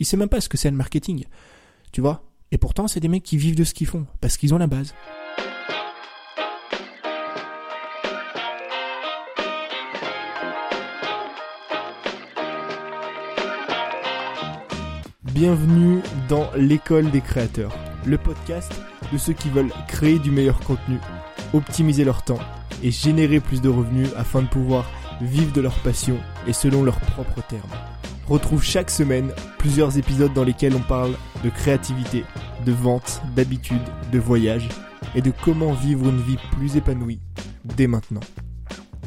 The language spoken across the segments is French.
Ils savent même pas ce que c'est le marketing. Tu vois Et pourtant, c'est des mecs qui vivent de ce qu'ils font, parce qu'ils ont la base. Bienvenue dans l'école des créateurs, le podcast de ceux qui veulent créer du meilleur contenu, optimiser leur temps et générer plus de revenus afin de pouvoir vivre de leur passion et selon leurs propres termes. Retrouve chaque semaine plusieurs épisodes dans lesquels on parle de créativité, de vente, d'habitude, de voyage et de comment vivre une vie plus épanouie dès maintenant.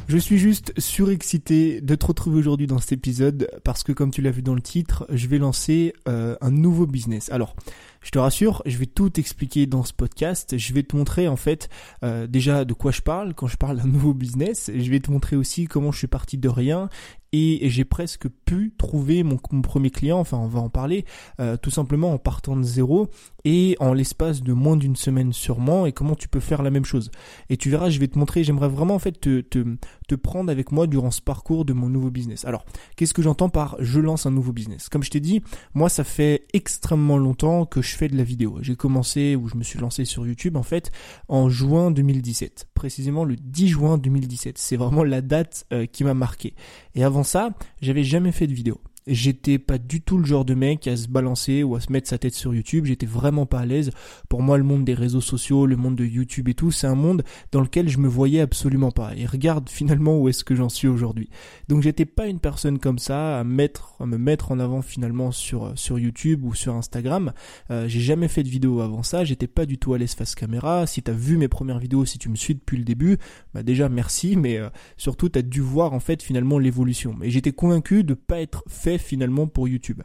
Je suis juste surexcité de te retrouver aujourd'hui dans cet épisode parce que comme tu l'as vu dans le titre, je vais lancer euh, un nouveau business. Alors, je te rassure, je vais tout expliquer dans ce podcast. Je vais te montrer en fait euh, déjà de quoi je parle quand je parle d'un nouveau business. Je vais te montrer aussi comment je suis parti de rien et j'ai presque pu trouver mon, premier client. Enfin, on va en parler euh, tout simplement en partant de zéro et en l'espace de moins d'une semaine sûrement. Et comment tu peux faire la même chose? Et tu verras, je vais te montrer. J'aimerais vraiment en fait te, te, te prendre avec moi durant ce parcours de mon nouveau business. Alors, qu'est-ce que j'entends par je lance un nouveau business Comme je t'ai dit, moi ça fait extrêmement longtemps que je fais de la vidéo. J'ai commencé, ou je me suis lancé sur YouTube en fait, en juin 2017. Précisément le 10 juin 2017. C'est vraiment la date euh, qui m'a marqué. Et ça, j'avais jamais fait de vidéo j'étais pas du tout le genre de mec à se balancer ou à se mettre sa tête sur YouTube. J'étais vraiment pas à l'aise. Pour moi, le monde des réseaux sociaux, le monde de YouTube et tout, c'est un monde dans lequel je me voyais absolument pas. Et regarde finalement où est-ce que j'en suis aujourd'hui. Donc j'étais pas une personne comme ça à mettre, à me mettre en avant finalement sur sur YouTube ou sur Instagram. Euh, j'ai jamais fait de vidéo avant ça. J'étais pas du tout à l'aise face caméra. Si t'as vu mes premières vidéos, si tu me suis depuis le début, bah déjà merci. Mais euh, surtout t'as dû voir en fait finalement l'évolution. Mais j'étais convaincu de pas être fait finalement pour YouTube.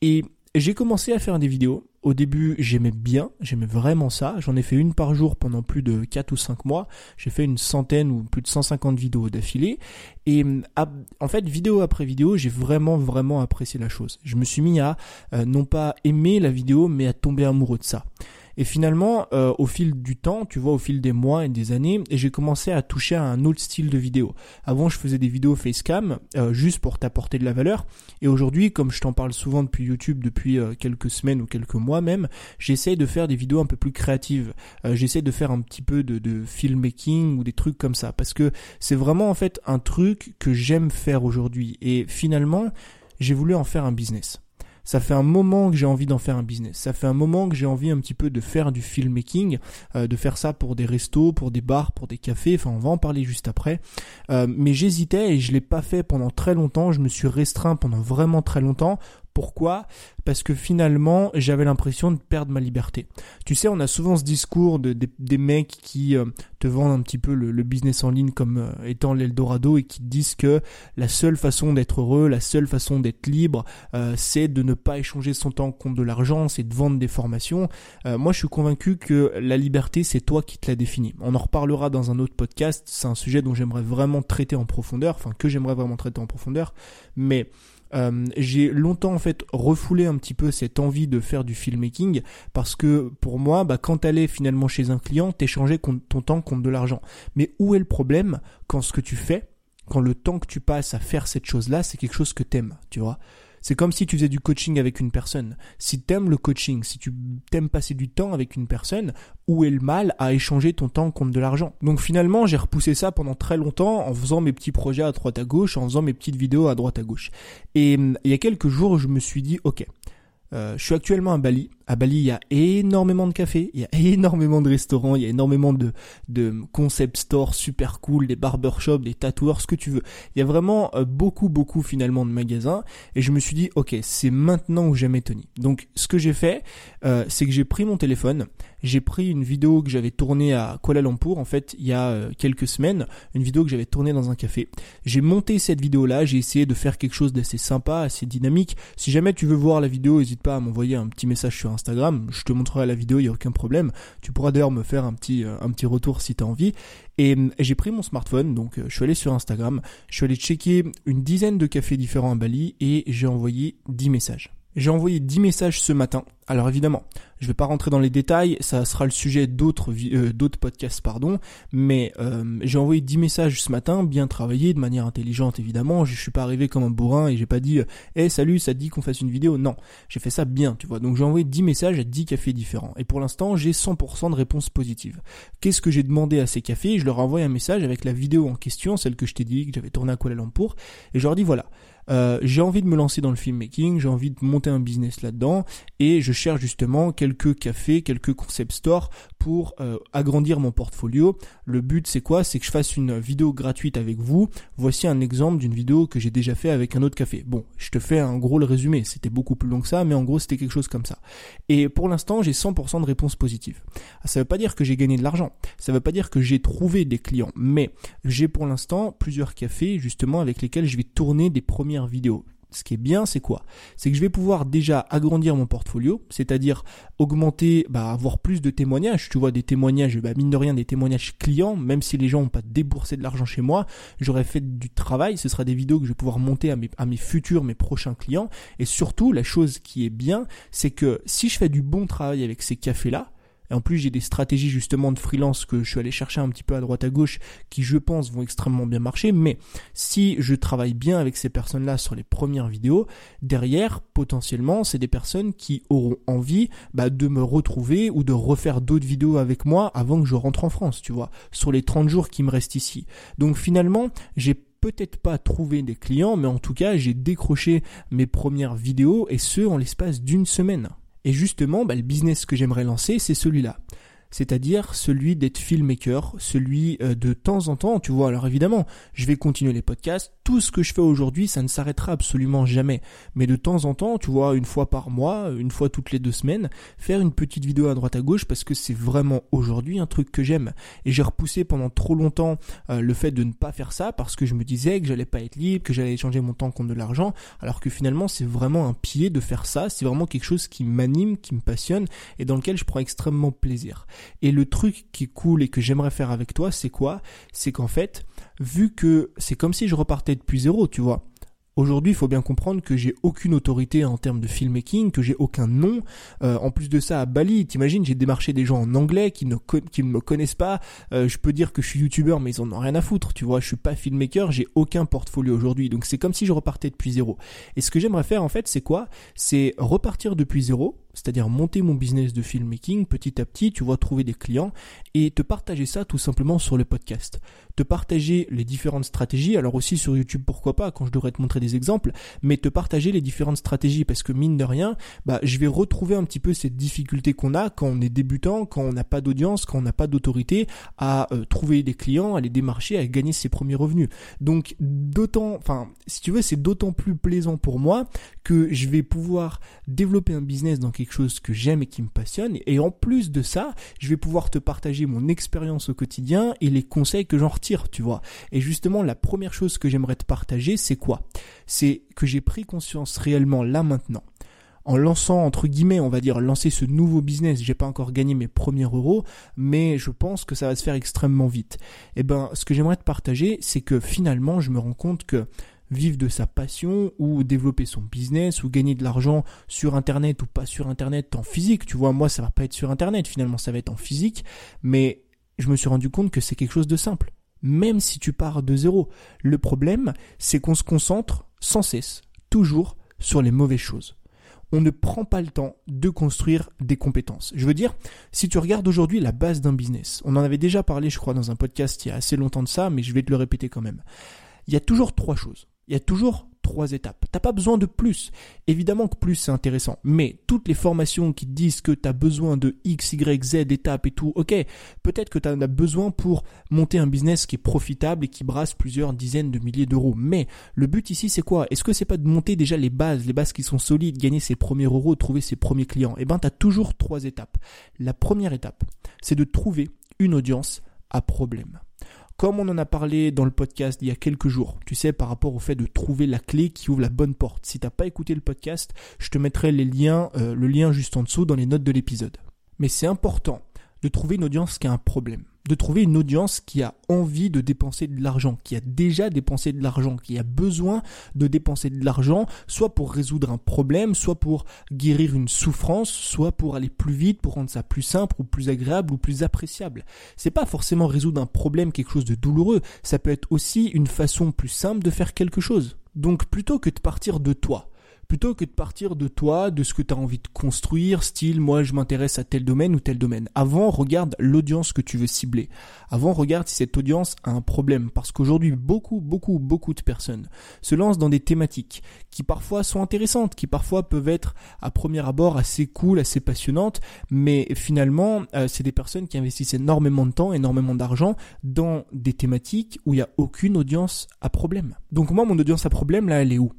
Et j'ai commencé à faire des vidéos. Au début, j'aimais bien, j'aimais vraiment ça. J'en ai fait une par jour pendant plus de 4 ou 5 mois. J'ai fait une centaine ou plus de 150 vidéos d'affilée. Et en fait, vidéo après vidéo, j'ai vraiment, vraiment apprécié la chose. Je me suis mis à euh, non pas aimer la vidéo, mais à tomber amoureux de ça. Et finalement, euh, au fil du temps, tu vois, au fil des mois et des années, j'ai commencé à toucher à un autre style de vidéo. Avant, je faisais des vidéos facecam euh, juste pour t'apporter de la valeur. Et aujourd'hui, comme je t'en parle souvent depuis YouTube depuis euh, quelques semaines ou quelques mois même, j'essaye de faire des vidéos un peu plus créatives. Euh, j'essaie de faire un petit peu de, de filmmaking ou des trucs comme ça parce que c'est vraiment en fait un truc que j'aime faire aujourd'hui. Et finalement, j'ai voulu en faire un business. Ça fait un moment que j'ai envie d'en faire un business. Ça fait un moment que j'ai envie un petit peu de faire du filmmaking, euh, de faire ça pour des restos, pour des bars, pour des cafés. Enfin, on va en parler juste après. Euh, mais j'hésitais et je l'ai pas fait pendant très longtemps. Je me suis restreint pendant vraiment très longtemps pourquoi? Parce que finalement, j'avais l'impression de perdre ma liberté. Tu sais, on a souvent ce discours de, des mecs qui euh, te vendent un petit peu le, business en ligne comme euh, étant l'Eldorado et qui disent que la seule façon d'être heureux, la seule façon d'être libre, euh, c'est de ne pas échanger son temps contre de l'argent, c'est de vendre des formations. moi, je suis convaincu que la liberté, c'est toi qui te la définis. On en reparlera dans un autre podcast. C'est un sujet dont j'aimerais vraiment traiter en profondeur, enfin que j'aimerais vraiment traiter en profondeur. Mais euh, j'ai longtemps en fait refoulé un petit peu cette envie de faire du filmmaking parce que pour moi, bah, quand t'allais finalement chez un client, t'échangeais ton temps contre de l'argent. Mais où est le problème quand ce que tu fais, quand le temps que tu passes à faire cette chose-là, c'est quelque chose que t'aimes, tu vois? C'est comme si tu faisais du coaching avec une personne. Si t'aimes le coaching, si tu t'aimes passer du temps avec une personne, où est le mal à échanger ton temps contre de l'argent? Donc finalement, j'ai repoussé ça pendant très longtemps en faisant mes petits projets à droite à gauche, en faisant mes petites vidéos à droite à gauche. Et hum, il y a quelques jours, je me suis dit, ok, euh, je suis actuellement à Bali. À Bali, il y a énormément de cafés, il y a énormément de restaurants, il y a énormément de, de concept stores super cool, des barbershops, des tatoueurs, ce que tu veux. Il y a vraiment euh, beaucoup, beaucoup finalement de magasins. Et je me suis dit, ok, c'est maintenant ou jamais Tony. Donc, ce que j'ai fait, euh, c'est que j'ai pris mon téléphone, j'ai pris une vidéo que j'avais tournée à Kuala Lumpur, en fait, il y a euh, quelques semaines, une vidéo que j'avais tournée dans un café. J'ai monté cette vidéo-là, j'ai essayé de faire quelque chose d'assez sympa, assez dynamique. Si jamais tu veux voir la vidéo, n'hésite pas à m'envoyer un petit message sur Instagram, je te montrerai la vidéo, il n'y a aucun problème. Tu pourras d'ailleurs me faire un petit, euh, un petit retour si tu as envie. Et, euh, j'ai pris mon smartphone, donc je suis allé sur Instagram, je suis allé checker une dizaine de cafés différents à Bali et j'ai envoyé 10 messages. J'ai envoyé 10 messages ce matin Alors évidemment, je vais pas rentrer dans les détails, ça sera le sujet d'autres euh, podcasts pardon, mais euh, j'ai envoyé 10 messages ce matin, bien travaillés de manière intelligente évidemment, je suis pas arrivé comme un bourrin et j'ai pas dit "Eh salut, ça dit qu'on fasse une vidéo?" Non, j'ai fait ça bien, tu vois. Donc j'ai envoyé 10 messages à 10 cafés différents et pour l'instant, j'ai 100% de réponses positives. Qu'est-ce que j'ai demandé à ces cafés? Je leur ai envoyé un message avec la vidéo en question, celle que je t'ai dit que j'avais tournée à Kuala Lumpur et je leur dis voilà, euh, j'ai envie de me lancer dans le filmmaking, j'ai envie de monter un business là-dedans et je cherche justement quelques cafés, quelques concept stores pour euh, agrandir mon portfolio. Le but c'est quoi? C'est que je fasse une vidéo gratuite avec vous. Voici un exemple d'une vidéo que j'ai déjà fait avec un autre café. Bon, je te fais un gros le résumé, c'était beaucoup plus long que ça, mais en gros c'était quelque chose comme ça. Et pour l'instant j'ai 100% de réponses positives. Ah, ça veut pas dire que j'ai gagné de l'argent, ça veut pas dire que j'ai trouvé des clients, mais j'ai pour l'instant plusieurs cafés justement avec lesquels je vais tourner des premiers vidéo. Ce qui est bien, c'est quoi? C'est que je vais pouvoir déjà agrandir mon portfolio, c'est-à-dire augmenter, bah, avoir plus de témoignages. Tu vois, des témoignages, bah, mine de rien, des témoignages clients, même si les gens n'ont pas déboursé de l'argent chez moi, j'aurais fait du travail. Ce sera des vidéos que je vais pouvoir monter à mes, à mes futurs, mes prochains clients. Et surtout, la chose qui est bien, c'est que si je fais du bon travail avec ces cafés-là, et en plus, j'ai des stratégies justement de freelance que je suis allé chercher un petit peu à droite à gauche qui, je pense, vont extrêmement bien marcher. Mais si je travaille bien avec ces personnes-là sur les premières vidéos, derrière, potentiellement, c'est des personnes qui auront envie bah, de me retrouver ou de refaire d'autres vidéos avec moi avant que je rentre en France, tu vois, sur les 30 jours qui me restent ici. Donc finalement, j'ai peut-être pas trouvé des clients, mais en tout cas, j'ai décroché mes premières vidéos et ce en l'espace d'une semaine. Et justement, bah, le business que j'aimerais lancer, c'est celui-là c'est-à-dire celui d'être filmmaker, celui euh, de temps en temps, tu vois, alors évidemment, je vais continuer les podcasts, tout ce que je fais aujourd'hui, ça ne s'arrêtera absolument jamais, mais de temps en temps, tu vois, une fois par mois, une fois toutes les deux semaines, faire une petite vidéo à droite à gauche parce que c'est vraiment aujourd'hui un truc que j'aime. Et j'ai repoussé pendant trop longtemps euh, le fait de ne pas faire ça parce que je me disais que j'allais pas être libre, que j'allais échanger mon temps contre de l'argent, alors que finalement c'est vraiment un pied de faire ça, c'est vraiment quelque chose qui m'anime, qui me passionne et dans lequel je prends extrêmement plaisir. Et le truc qui est cool et que j'aimerais faire avec toi, c'est quoi? C'est qu'en fait, vu que c'est comme si je repartais depuis zéro, tu vois. Aujourd'hui, il faut bien comprendre que j'ai aucune autorité en termes de filmmaking, que j'ai aucun nom. Euh, en plus de ça, à Bali, t'imagines, j'ai démarché des gens en anglais qui ne, me connaissent pas. Euh, je peux dire que je suis youtubeur, mais ils en ont rien à foutre. Tu vois, je suis pas filmmaker, j'ai aucun portfolio aujourd'hui. Donc c'est comme si je repartais depuis zéro. Et ce que j'aimerais faire en fait, c'est quoi? C'est repartir depuis zéro, c'est-à-dire monter mon business de filmmaking petit à petit, tu vois, trouver des clients et te partager ça tout simplement sur le podcast. Te partager les différentes stratégies, alors aussi sur YouTube pourquoi pas quand je devrais te montrer des exemples, mais te partager les différentes stratégies parce que mine de rien, bah je vais retrouver un petit peu cette difficulté qu'on a quand on est débutant, quand on n'a pas d'audience, quand on n'a pas d'autorité à euh, trouver des clients, à les démarcher, à gagner ses premiers revenus. Donc d'autant, enfin si tu veux, c'est d'autant plus plaisant pour moi que je vais pouvoir développer un business dans quelque chose que j'aime et qui me passionne. Et en plus de ça, je vais pouvoir te partager mon expérience au quotidien et les conseils que j'en retire, tu vois. Et justement, la première chose que j'aimerais te partager, c'est quoi? C'est que j'ai pris conscience réellement là maintenant en lançant entre guillemets, on va dire lancer ce nouveau business, j'ai pas encore gagné mes premiers euros, mais je pense que ça va se faire extrêmement vite. Et eh ben ce que j'aimerais te partager, c'est que finalement, je me rends compte que vivre de sa passion ou développer son business ou gagner de l'argent sur internet ou pas sur internet en physique. Tu vois, moi ça va pas être sur internet finalement, ça va être en physique, mais je me suis rendu compte que c'est quelque chose de simple. Même si tu pars de zéro. Le problème, c'est qu'on se concentre sans cesse, toujours, sur les mauvaises choses. On ne prend pas le temps de construire des compétences. Je veux dire, si tu regardes aujourd'hui la base d'un business, on en avait déjà parlé, je crois, dans un podcast il y a assez longtemps de ça, mais je vais te le répéter quand même. Il y a toujours trois choses. Il y a toujours trois étapes. T'as pas besoin de plus. Évidemment que plus c'est intéressant, mais toutes les formations qui disent que tu as besoin de X, Y, Z étapes et tout, ok, peut-être que tu en as besoin pour monter un business qui est profitable et qui brasse plusieurs dizaines de milliers d'euros. Mais le but ici c'est quoi? Est-ce que c'est pas de monter déjà les bases, les bases qui sont solides, gagner ses premiers euros, trouver ses premiers clients? Eh ben tu as toujours trois étapes. La première étape, c'est de trouver une audience à problème comme on en a parlé dans le podcast il y a quelques jours, tu sais, par rapport au fait de trouver la clé qui ouvre la bonne porte. Si t'as pas écouté le podcast, je te mettrai les liens, euh, le lien juste en dessous dans les notes de l'épisode. Mais c'est important de trouver une audience qui a un problème. De trouver une audience qui a envie de dépenser de l'argent, qui a déjà dépensé de l'argent, qui a besoin de dépenser de l'argent, soit pour résoudre un problème, soit pour guérir une souffrance, soit pour aller plus vite, pour rendre ça plus simple ou plus agréable ou plus appréciable. C'est pas forcément résoudre un problème, quelque chose de douloureux, ça peut être aussi une façon plus simple de faire quelque chose. Donc plutôt que de partir de toi, plutôt que de partir de toi, de ce que tu as envie de construire, style moi je m'intéresse à tel domaine ou tel domaine. Avant, regarde l'audience que tu veux cibler. Avant, regarde si cette audience a un problème parce qu'aujourd'hui beaucoup beaucoup beaucoup de personnes se lancent dans des thématiques qui parfois sont intéressantes, qui parfois peuvent être à premier abord assez cool, assez passionnantes, mais finalement euh, c'est des personnes qui investissent énormément de temps, énormément d'argent dans des thématiques où il n'y a aucune audience à problème. Donc moi mon audience à problème là elle est où?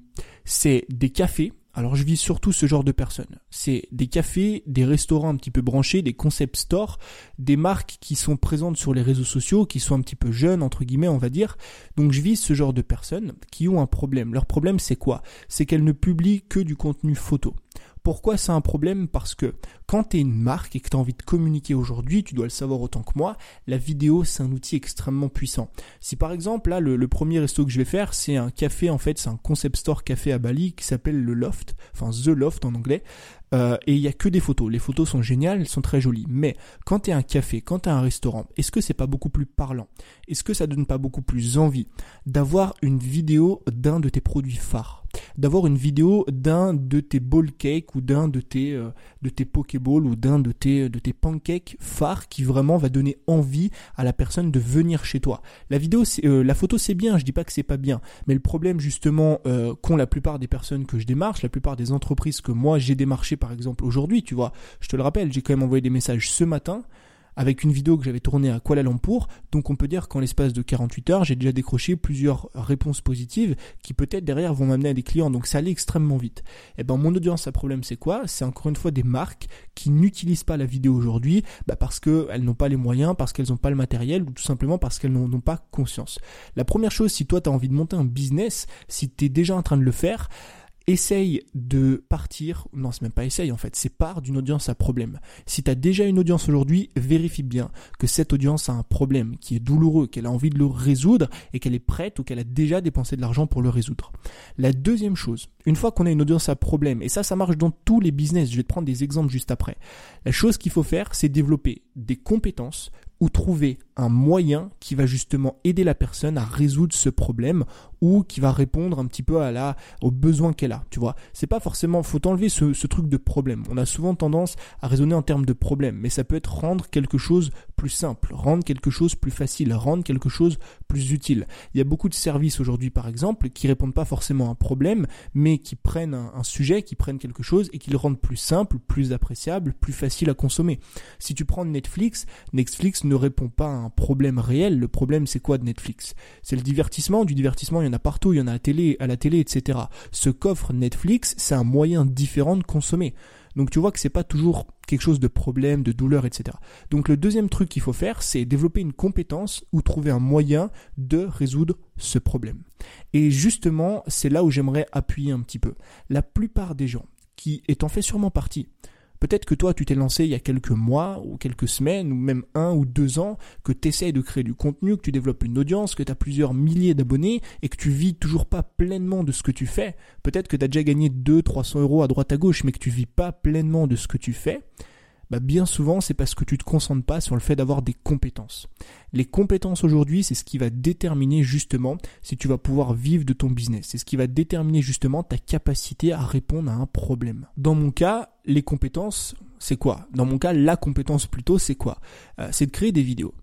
C'est des cafés. Alors je vis surtout ce genre de personnes. C'est des cafés, des restaurants un petit peu branchés, des concept stores, des marques qui sont présentes sur les réseaux sociaux, qui sont un petit peu jeunes, entre guillemets, on va dire. Donc je vis ce genre de personnes qui ont un problème. Leur problème c'est quoi? C'est qu'elles ne publient que du contenu photo. Pourquoi c'est un problème? Parce que quand tu es une marque et que tu envie de communiquer aujourd'hui, tu dois le savoir autant que moi, la vidéo c'est un outil extrêmement puissant. Si par exemple là le, premier resto que je vais faire c'est un café en fait, c'est un concept store café à Bali qui s'appelle le Loft, enfin The Loft en anglais, euh, et il y a que des photos. Les photos sont géniales, elles sont très jolies. Mais quand tu es un café, quand tu es un restaurant, est-ce que c'est pas beaucoup plus parlant? Est-ce que ça donne pas beaucoup plus envie d'avoir une vidéo d'un de tes produits phares? D'avoir une vidéo d'un de tes ball cakes ou d'un de tes euh, de tes pokéballs ou d'un de tes de tes pancakes phares qui vraiment va donner envie à la personne de venir chez toi. La vidéo euh, la photo c'est bien, je dis pas que c'est pas bien, mais le problème justement euh, qu'ont la plupart des personnes que je démarche, la plupart des entreprises que moi j'ai démarché par exemple aujourd'hui, tu vois, je te le rappelle, j'ai quand même envoyé des messages ce matin avec une vidéo que j'avais tournée à Kuala Lumpur. Donc on peut dire qu'en l'espace de 48 heures, j'ai déjà décroché plusieurs réponses positives qui peut-être derrière vont m'amener à des clients. Donc ça allait extrêmement vite. Et eh ben mon audience, à problème c'est quoi? C'est encore une fois des marques qui n'utilisent pas la vidéo aujourd'hui bah parce qu'elles n'ont pas les moyens, parce qu'elles n'ont pas le matériel ou tout simplement parce qu'elles n'ont pas conscience. La première chose, si toi tu as envie de monter un business, si tu es déjà en train de le faire, essaye de partir, non c'est même pas essaye en fait, c'est part d'une audience à problème. Si tu as déjà une audience aujourd'hui, vérifie bien que cette audience a un problème qui est douloureux, qu'elle a envie de le résoudre et qu'elle est prête ou qu'elle a déjà dépensé de l'argent pour le résoudre. La deuxième chose, une fois qu'on a une audience à problème, et ça ça marche dans tous les business, je vais te prendre des exemples juste après, la chose qu'il faut faire c'est développer des compétences ou trouver un moyen qui va justement aider la personne à résoudre ce problème ou qui va répondre un petit peu à la, aux besoins qu'elle a, tu vois. C'est pas forcément, faut enlever ce, ce truc de problème. On a souvent tendance à raisonner en termes de problème, mais ça peut être rendre quelque chose plus simple, rendre quelque chose plus facile, rendre quelque chose plus utile. Il y a beaucoup de services aujourd'hui, par exemple, qui répondent pas forcément à un problème, mais qui prennent un, sujet, qui prennent quelque chose et qui le rendent plus simple, plus appréciable, plus facile à consommer. Si tu prends Netflix, Netflix ne répond pas à un problème réel. Le problème, c'est quoi de Netflix? C'est le divertissement. Du divertissement, il y en a partout. Il y en a à, télé, à la télé, etc. Ce qu'offre Netflix, c'est un moyen différent de consommer. Donc tu vois que c'est pas toujours quelque chose de problème, de douleur, etc. Donc le deuxième truc qu'il faut faire, c'est développer une compétence ou trouver un moyen de résoudre ce problème. Et justement, c'est là où j'aimerais appuyer un petit peu. La plupart des gens qui, étant fait sûrement partie Peut-être que toi, tu t'es lancé il y a quelques mois ou quelques semaines ou même un ou deux ans, que tu de créer du contenu, que tu développes une audience, que tu as plusieurs milliers d'abonnés et que tu vis toujours pas pleinement de ce que tu fais. Peut-être que tu as déjà gagné 2 300 euros à droite à gauche, mais que tu vis pas pleinement de ce que tu fais. Bah, bien souvent c'est parce que tu te concentres pas sur le fait d'avoir des compétences. Les compétences aujourd'hui, c'est ce qui va déterminer justement si tu vas pouvoir vivre de ton business. C'est ce qui va déterminer justement ta capacité à répondre à un problème. Dans mon cas, les compétences, c'est quoi? Dans mon cas, la compétence plutôt, c'est quoi? Euh, C'est de créer des vidéos.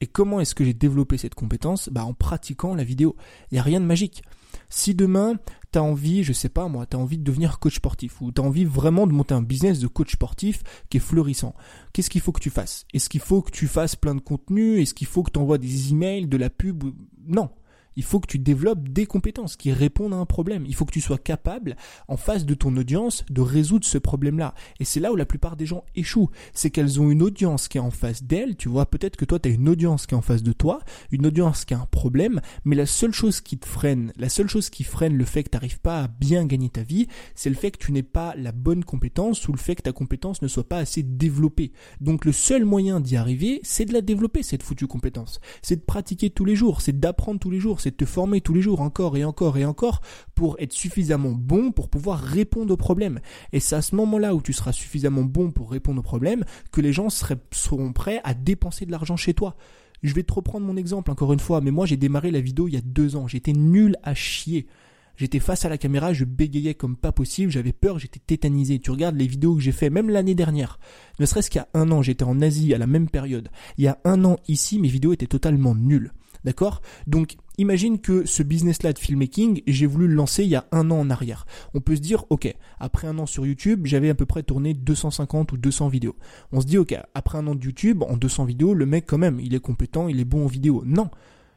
Et comment est-ce que j'ai développé cette compétence? Bah en pratiquant la vidéo. Il n'y a rien de magique. Si demain, tu as envie, je sais pas moi, tu as envie de devenir coach sportif ou tu as envie vraiment de monter un business de coach sportif qui est florissant, qu'est-ce qu'il faut que tu fasses? Est-ce qu'il faut que tu fasses plein de contenu? Est-ce qu'il faut que tu envoies des emails, de la pub Non. Il faut que tu développes des compétences qui répondent à un problème. Il faut que tu sois capable, en face de ton audience, de résoudre ce problème-là. Et c'est là où la plupart des gens échouent. C'est qu'elles ont une audience qui est en face d'elles. Tu vois, peut-être que toi, tu as une audience qui est en face de toi, une audience qui a un problème, mais la seule chose qui te freine, la seule chose qui freine le fait que tu n'arrives pas à bien gagner ta vie, c'est le fait que tu n'aies pas la bonne compétence ou le fait que ta compétence ne soit pas assez développée. Donc le seul moyen d'y arriver, c'est de la développer, cette foutue compétence. C'est de pratiquer tous les jours, c'est d'apprendre tous les jours, c'est de te former tous les jours encore et encore et encore pour être suffisamment bon pour pouvoir répondre aux problèmes. Et c'est à ce moment-là où tu seras suffisamment bon pour répondre aux problèmes que les gens seront prêts à dépenser de l'argent chez toi. Je vais te reprendre mon exemple encore une fois, mais moi j'ai démarré la vidéo il y a deux ans, j'étais nul à chier. J'étais face à la caméra, je bégayais comme pas possible, j'avais peur, j'étais tétanisé. Tu regardes les vidéos que j'ai fait, même l'année dernière. Ne serait-ce qu'il y a un an, j'étais en Asie à la même période. Il y a un an ici, mes vidéos étaient totalement nulles. D'accord? Donc, imagine que ce business-là de filmmaking, j'ai voulu le lancer il y a un an en arrière. On peut se dire, ok, après un an sur YouTube, j'avais à peu près tourné 250 ou 200 vidéos. On se dit, ok, après un an de YouTube, en 200 vidéos, le mec quand même, il est compétent, il est bon en vidéo. Non,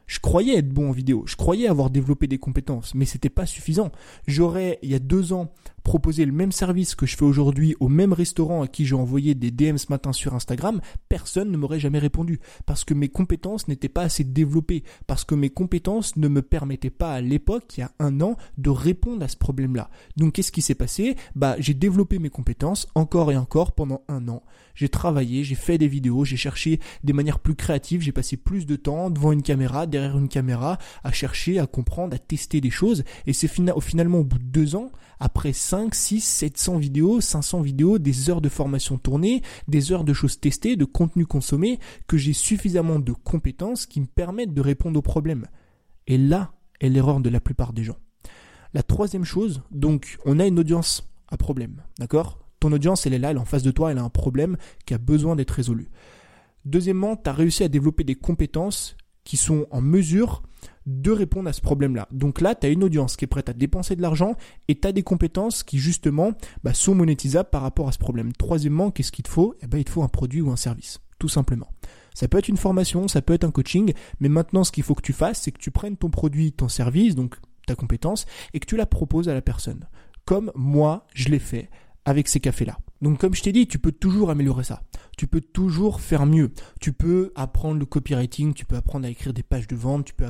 je croyais être bon en vidéo, je croyais avoir développé des compétences, mais c'était pas suffisant. J'aurais, il y a deux ans, proposé le même service que je fais aujourd'hui au même restaurant à qui j'ai envoyé des DM ce matin sur Instagram, personne ne m'aurait jamais répondu. Parce que mes compétences n'étaient pas assez développées. Parce que mes compétences ne me permettaient pas à l'époque, il y a un an, de répondre à ce problème-là. Donc qu'est-ce qui s'est passé? Bah j'ai développé mes compétences encore et encore pendant un an. J'ai travaillé, j'ai fait des vidéos, j'ai cherché des manières plus créatives, j'ai passé plus de temps devant une caméra, derrière une caméra, à chercher, à comprendre, à tester des choses. Et c'est finalement au bout de deux ans, après 5, 6, 700 vidéos, 500 vidéos, des heures de formation tournées, des heures de choses testées, de contenu consommé, que j'ai suffisamment de compétences qui me permettent de répondre aux problèmes. Et là est l'erreur de la plupart des gens. La troisième chose, donc, on a une audience à problème, d'accord? Ton audience, elle est là, elle est en face de toi, elle a un problème qui a besoin d'être résolu. Deuxièmement, tu as réussi à développer des compétences qui sont en mesure de répondre à ce problème-là. Donc là, tu as une audience qui est prête à dépenser de l'argent et tu as des compétences qui justement bah, sont monétisables par rapport à ce problème. Troisièmement, qu'est-ce qu'il te faut? Eh ben, Il te faut un produit ou un service, tout simplement. Ça peut être une formation, ça peut être un coaching, mais maintenant ce qu'il faut que tu fasses, c'est que tu prennes ton produit, ton service, donc ta compétence, et que tu la proposes à la personne. Comme moi, je l'ai fait avec ces cafés-là. Donc comme je t'ai dit, tu peux toujours améliorer ça. Tu peux toujours faire mieux. Tu peux apprendre le copywriting, tu peux apprendre à écrire des pages de vente, tu peux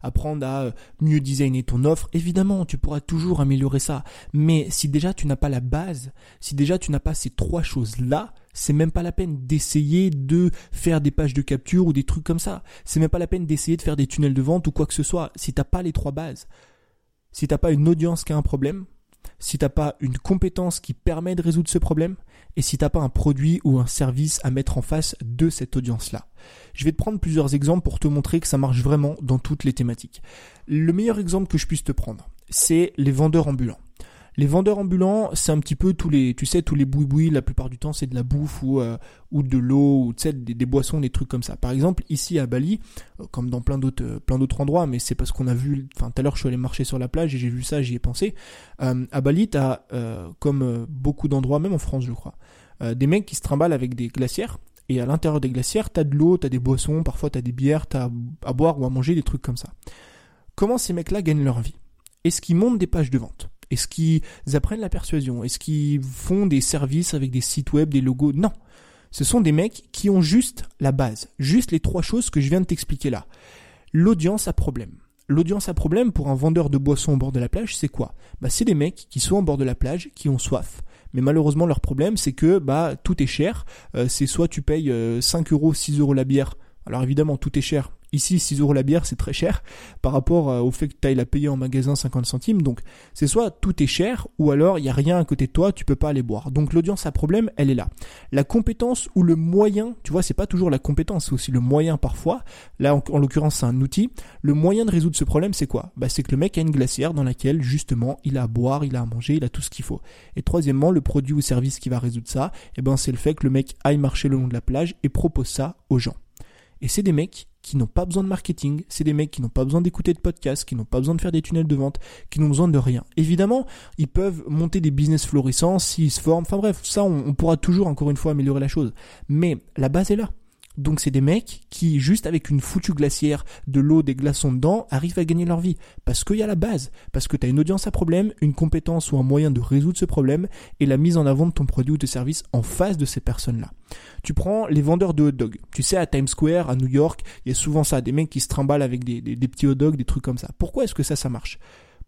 apprendre à euh, mieux designer ton offre. Évidemment, tu pourras toujours améliorer ça. Mais si déjà tu n'as pas la base, si déjà tu n'as pas ces trois choses-là, c'est même pas la peine d'essayer de faire des pages de capture ou des trucs comme ça. C'est même pas la peine d'essayer de faire des tunnels de vente ou quoi que ce soit. Si t'as pas les trois bases, si t'as pas une audience qui a un problème, si t'as pas une compétence qui permet de résoudre ce problème et si t'as pas un produit ou un service à mettre en face de cette audience-là. Je vais te prendre plusieurs exemples pour te montrer que ça marche vraiment dans toutes les thématiques. Le meilleur exemple que je puisse te prendre, c'est les vendeurs ambulants. Les vendeurs ambulants, c'est un petit peu tous les, tu sais, tous les boui-boui, la plupart du temps, c'est de la bouffe ou, euh, de l'eau ou tu sais, des, boissons, des trucs comme ça. Par exemple, ici à Bali, euh, comme dans plein d'autres, euh, plein d'autres endroits, mais c'est parce qu'on a vu, enfin, tout à l'heure, je suis allé marcher sur la plage et j'ai vu ça, j'y ai pensé. à Bali, t'as, comme beaucoup d'endroits, même en France, je crois, des mecs qui se trimballent avec des glacières et à l'intérieur des glacières, t'as de l'eau, t'as des boissons, parfois t'as des bières, t'as à boire ou à manger, des trucs comme ça. Comment ces mecs-là gagnent leur vie? Est-ce qu'ils montent des pages de vente? Est-ce qu'ils apprennent la persuasion? Est-ce qu'ils font des services avec des sites web, des logos? Non. Ce sont des mecs qui ont juste la base, juste les trois choses que je viens de t'expliquer là. L'audience a problème. L'audience a problème pour un vendeur de boissons au bord de la plage, c'est quoi? Bah c'est des mecs qui sont au bord de la plage, qui ont soif. Mais malheureusement leur problème c'est que bah tout est cher. Euh, c'est soit tu payes 5 euh, euros, 6 euros la bière. Alors évidemment tout est cher Ici, 6 euros la bière, c'est très cher par rapport euh, au fait que tu ailles la payer en magasin 50 centimes. Donc, c'est soit tout est cher ou alors il n'y a rien à côté de toi, tu peux pas aller boire. Donc, l'audience a problème, elle est là. La compétence ou le moyen, tu vois, c'est pas toujours la compétence, c'est aussi le moyen parfois. Là, en, l'occurrence, c'est un outil. Le moyen de résoudre ce problème, c'est quoi? Bah, c'est que le mec a une glacière dans laquelle, justement, il a à boire, il a à manger, il a tout ce qu'il faut. Et troisièmement, le produit ou service qui va résoudre ça, eh ben, c'est le fait que le mec aille marcher le long de la plage et propose ça aux gens. Et c'est des mecs qui n'ont pas besoin de marketing, c'est des mecs qui n'ont pas besoin d'écouter de podcasts, qui n'ont pas besoin de faire des tunnels de vente, qui n'ont besoin de rien. Évidemment, ils peuvent monter des business florissants s'ils se forment. Enfin bref, ça, on, pourra toujours encore une fois améliorer la chose. Mais la base est là. Donc c'est des mecs qui, juste avec une foutue glacière, de l'eau, des glaçons dedans, arrivent à gagner leur vie. Parce qu'il y a la base. Parce que tu as une audience à problème, une compétence ou un moyen de résoudre ce problème, et la mise en avant de ton produit ou de service en face de ces personnes-là. Tu prends les vendeurs de hot dogs. Tu sais, à Times Square, à New York, il y a souvent ça, des mecs qui se trimballent avec des, des petits hot dogs, des trucs comme ça. Pourquoi est-ce que ça, ça marche?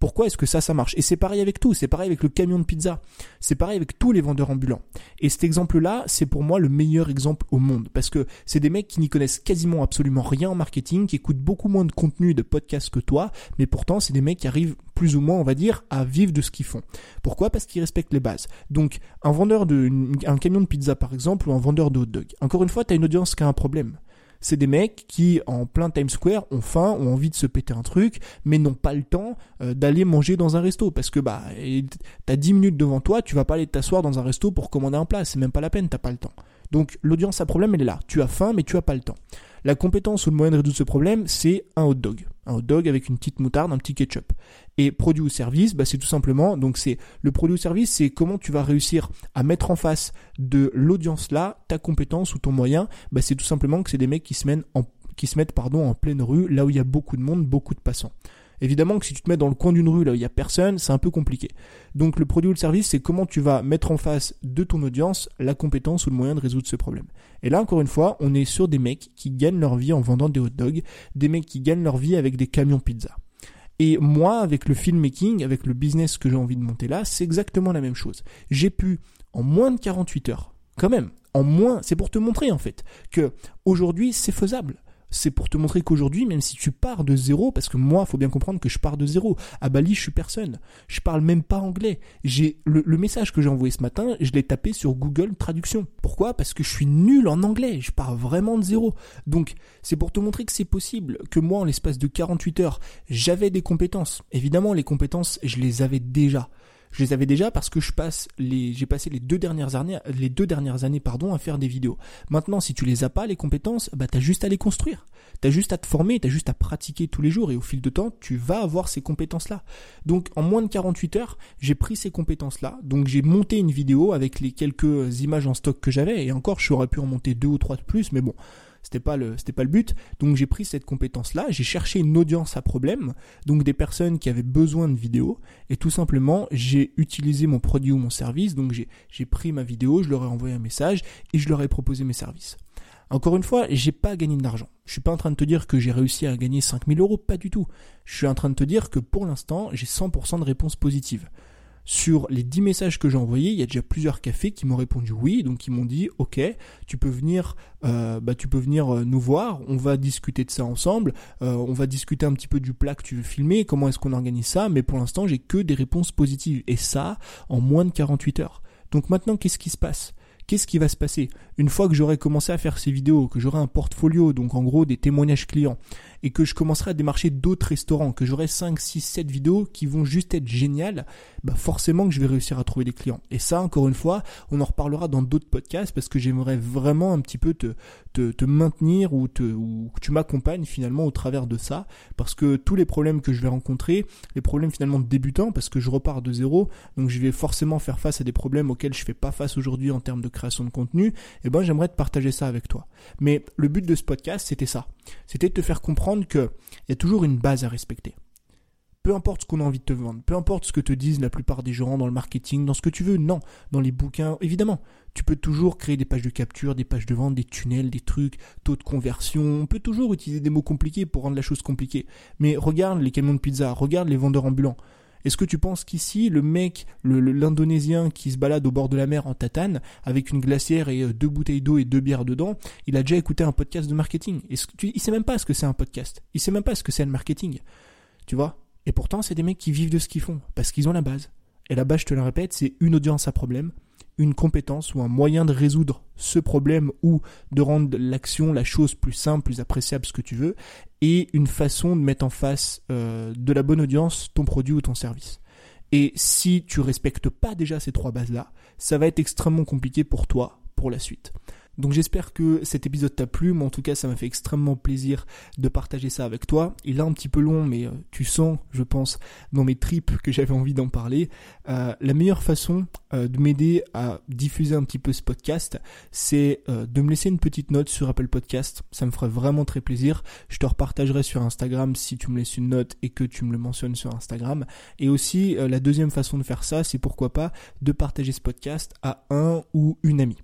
Pourquoi est-ce que ça, ça marche? Et c'est pareil avec tout, c'est pareil avec le camion de pizza, c'est pareil avec tous les vendeurs ambulants. Et cet exemple-là, c'est pour moi le meilleur exemple au monde, parce que c'est des mecs qui n'y connaissent quasiment absolument rien en marketing, qui écoutent beaucoup moins de contenu de podcast que toi, mais pourtant c'est des mecs qui arrivent plus ou moins, on va dire, à vivre de ce qu'ils font. Pourquoi? Parce qu'ils respectent les bases. Donc, un vendeur de, un camion de pizza par exemple, ou un vendeur de hot dog. Encore une fois, tu as une audience qui a un problème c'est des mecs qui, en plein Times Square, ont faim, ont envie de se péter un truc, mais n'ont pas le temps euh, d'aller manger dans un resto. Parce que bah, t'as 10 minutes devant toi, tu vas pas aller t'asseoir dans un resto pour commander un plat. C'est même pas la peine, t'as pas le temps. Donc l'audience a problème, elle est là. Tu as faim, mais tu as pas le temps. La compétence ou le moyen de résoudre ce problème, c'est un hot dog. Un hot dog avec une petite moutarde, un petit ketchup. Et produit ou service, bah, c'est tout simplement, donc c'est le produit ou service, c'est comment tu vas réussir à mettre en face de l'audience là ta compétence ou ton moyen. Bah, c'est tout simplement que c'est des mecs qui se mettent pardon en pleine rue, là où il y a beaucoup de monde, beaucoup de passants. Évidemment que si tu te mets dans le coin d'une rue là où il y a personne, c'est un peu compliqué. Donc le produit ou le service, c'est comment tu vas mettre en face de ton audience la compétence ou le moyen de résoudre ce problème. Et là encore une fois, on est sur des mecs qui gagnent leur vie en vendant des hot dogs, des mecs qui gagnent leur vie avec des camions pizza. Et moi, avec le filmmaking, avec le business que j'ai envie de monter là, c'est exactement la même chose. J'ai pu, en moins de 48 heures, quand même, en moins, c'est pour te montrer en fait, que aujourd'hui c'est faisable c'est pour te montrer qu'aujourd'hui, même si tu pars de zéro, parce que moi, faut bien comprendre que je pars de zéro. À Bali, je suis personne. Je parle même pas anglais. J'ai le, message que j'ai envoyé ce matin, je l'ai tapé sur Google Traduction. Pourquoi? Parce que je suis nul en anglais. Je pars vraiment de zéro. Donc, c'est pour te montrer que c'est possible, que moi, en l'espace de 48 heures, j'avais des compétences. Évidemment, les compétences, je les avais déjà. Je les avais déjà parce que je passe les, j'ai passé les deux dernières années, les deux dernières années, pardon, à faire des vidéos. Maintenant, si tu les as pas, les compétences, bah, t'as juste à les construire. T'as juste à te former, t'as juste à pratiquer tous les jours et au fil de temps, tu vas avoir ces compétences-là. Donc, en moins de 48 heures, j'ai pris ces compétences-là. Donc, j'ai monté une vidéo avec les quelques images en stock que j'avais et encore, j'aurais pu en monter deux ou trois de plus, mais bon c'était pas le pas le but. Donc j'ai pris cette compétence là, j'ai cherché une audience à problème, donc des personnes qui avaient besoin de vidéos et tout simplement, j'ai utilisé mon produit ou mon service, donc j'ai pris ma vidéo, je leur ai envoyé un message et je leur ai proposé mes services. Encore une fois, j'ai pas gagné d'argent. Je suis pas en train de te dire que j'ai réussi à gagner 5000 euros, pas du tout. Je suis en train de te dire que pour l'instant, j'ai 100% de réponses positives sur les 10 messages que j'ai envoyés, il y a déjà plusieurs cafés qui m'ont répondu oui, donc ils m'ont dit ok, tu peux venir, euh, bah tu peux venir euh, nous voir, on va discuter de ça ensemble, euh, on va discuter un petit peu du plat que tu veux filmer, comment est-ce qu'on organise ça, mais pour l'instant j'ai que des réponses positives et ça en moins de 48 heures. Donc maintenant qu'est-ce qui se passe? Qu'est-ce qui va se passer? Une fois que j'aurai commencé à faire ces vidéos, que j'aurai un portfolio, donc en gros des témoignages clients, et que je commencerai à démarcher d'autres restaurants, que j'aurai 5, 6, 7 vidéos qui vont juste être géniales, bah forcément que je vais réussir à trouver des clients. Et ça, encore une fois, on en reparlera dans d'autres podcasts parce que j'aimerais vraiment un petit peu te, te, te maintenir ou, te, ou que tu m'accompagnes finalement au travers de ça parce que tous les problèmes que je vais rencontrer, les problèmes finalement de débutants parce que je repars de zéro, donc je vais forcément faire face à des problèmes auxquels je fais pas face aujourd'hui en termes de création de contenu, et eh ben j'aimerais te partager ça avec toi. Mais le but de ce podcast, c'était ça. C'était de te faire comprendre qu'il y a toujours une base à respecter. Peu importe ce qu'on a envie de te vendre, peu importe ce que te disent la plupart des gens dans le marketing, dans ce que tu veux, non, dans les bouquins, évidemment, tu peux toujours créer des pages de capture, des pages de vente, des tunnels, des trucs, taux de conversion, on peut toujours utiliser des mots compliqués pour rendre la chose compliquée. Mais regarde les camions de pizza, regarde les vendeurs ambulants. Est-ce que tu penses qu'ici, le mec, l'Indonésien qui se balade au bord de la mer en tatane, avec une glacière et euh, deux bouteilles d'eau et deux bières dedans, il a déjà écouté un podcast de marketing? Il sait même pas ce que c'est un podcast. Il sait même pas ce que c'est le marketing. Tu vois? Et pourtant, c'est des mecs qui vivent de ce qu'ils font, parce qu'ils ont la base. Et la base, je te le répète, c'est une audience à problème, une compétence ou un moyen de résoudre ce problème ou de rendre l'action, la chose plus simple, plus appréciable, ce que tu veux, et une façon de mettre en face euh, de la bonne audience ton produit ou ton service. Et si tu respectes pas déjà ces trois bases-là, ça va être extrêmement compliqué pour toi pour la suite. Donc j'espère que cet épisode t'a plu, mais en tout cas ça m'a fait extrêmement plaisir de partager ça avec toi. Il est un petit peu long, mais euh, tu sens, je pense, dans mes tripes que j'avais envie d'en parler. Euh, la meilleure façon euh, de m'aider à diffuser un petit peu ce podcast, c'est de me laisser une petite note sur Apple Podcast. Ça me ferait vraiment très plaisir. Je te repartagerai sur Instagram si tu me laisses une note et que tu me le mentionnes sur Instagram. Et aussi, la deuxième façon de faire ça, c'est pourquoi pas de partager ce podcast à un ou une amie.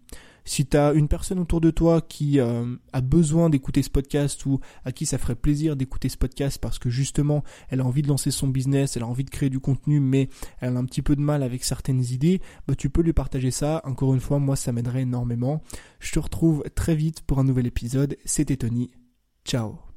Si tu une personne autour de toi qui euh, a besoin d'écouter ce podcast ou à qui ça ferait plaisir d'écouter ce podcast parce que justement elle a envie de lancer son business, elle a envie de créer du contenu mais elle a un petit peu de mal avec certaines idées, bah tu peux lui partager ça. Encore une fois, moi ça m'aiderait énormément. Je te retrouve très vite pour un nouvel épisode. C'était Tony. Ciao